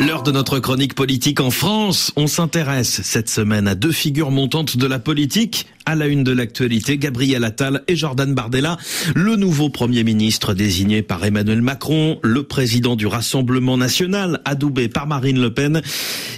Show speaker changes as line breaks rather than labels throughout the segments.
L'heure de notre chronique politique en France. On s'intéresse cette semaine à deux figures montantes de la politique. À la une de l'actualité, Gabriel Attal et Jordan Bardella, le nouveau Premier ministre désigné par Emmanuel Macron, le président du Rassemblement national, adoubé par Marine Le Pen.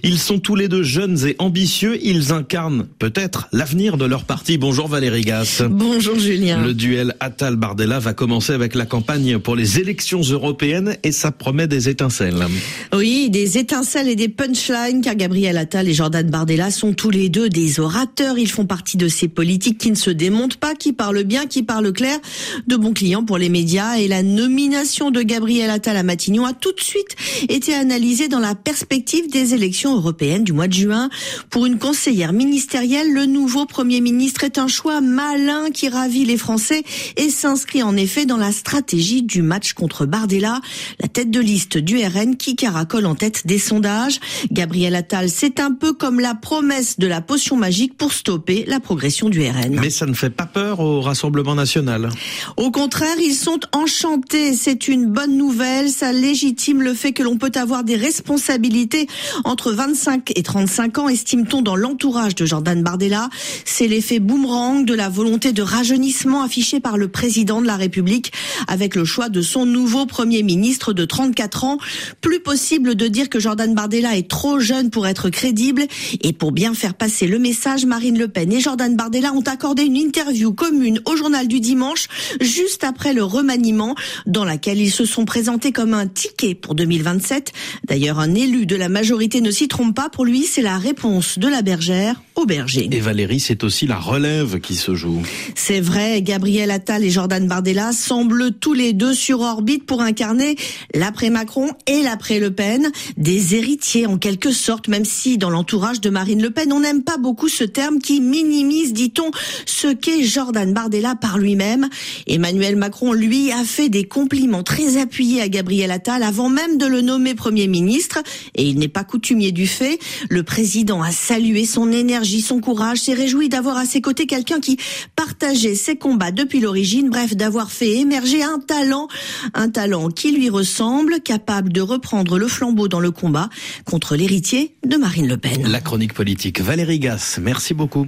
Ils sont tous les deux jeunes et ambitieux. Ils incarnent peut-être l'avenir de leur parti. Bonjour Valérie Gasse.
Bonjour Julien.
Le duel Attal-Bardella va commencer avec la campagne pour les élections européennes et ça promet des étincelles.
Oui, des étincelles et des punchlines car Gabriel Attal et Jordan Bardella sont tous les deux des orateurs. Ils font partie de ces politiques qui ne se démontent pas, qui parlent bien, qui parlent clair, de bons clients pour les médias. Et la nomination de Gabriel Attal à Matignon a tout de suite été analysée dans la perspective des élections européennes du mois de juin. Pour une conseillère ministérielle, le nouveau Premier ministre est un choix malin qui ravit les Français et s'inscrit en effet dans la stratégie du match contre Bardella, la tête de liste du RN qui caracole en tête des sondages. Gabriel Attal, c'est un peu comme la promesse de la potion magique pour stopper la progression du RN.
Mais ça ne fait pas peur au Rassemblement national.
Au contraire, ils sont enchantés. C'est une bonne nouvelle. Ça légitime le fait que l'on peut avoir des responsabilités entre 25 et 35 ans, estime-t-on dans l'entourage de Jordan Bardella. C'est l'effet boomerang de la volonté de rajeunissement affichée par le président de la République avec le choix de son nouveau premier ministre de 34 ans. Plus possible de dire que Jordan Bardella est trop jeune pour être crédible et pour bien faire passer le message, Marine Le Pen et Jordan Bardella ont accordé une interview commune au journal du dimanche, juste après le remaniement, dans laquelle ils se sont présentés comme un ticket pour 2027. D'ailleurs, un élu de la majorité ne s'y trompe pas. Pour lui, c'est la réponse de la bergère au berger.
Et Valérie, c'est aussi la relève qui se joue.
C'est vrai, Gabriel Attal et Jordan Bardella semblent tous les deux sur orbite pour incarner l'après-Macron et l'après-Le Pen, des héritiers en quelque sorte, même si dans l'entourage de Marine Le Pen, on n'aime pas beaucoup ce terme qui minimise, dit-on, ce qu'est Jordan Bardella par lui-même. Emmanuel Macron, lui, a fait des compliments très appuyés à Gabriel Attal avant même de le nommer Premier ministre, et il n'est pas coutumier du fait. Le président a salué son énergie, son courage, s'est réjoui d'avoir à ses côtés quelqu'un qui partageait ses combats depuis l'origine, bref, d'avoir fait émerger un talent, un talent qui lui ressemble, capable de reprendre le flambeau dans le combat contre l'héritier de Marine Le Pen.
La chronique politique Valérie Gasse, merci beaucoup.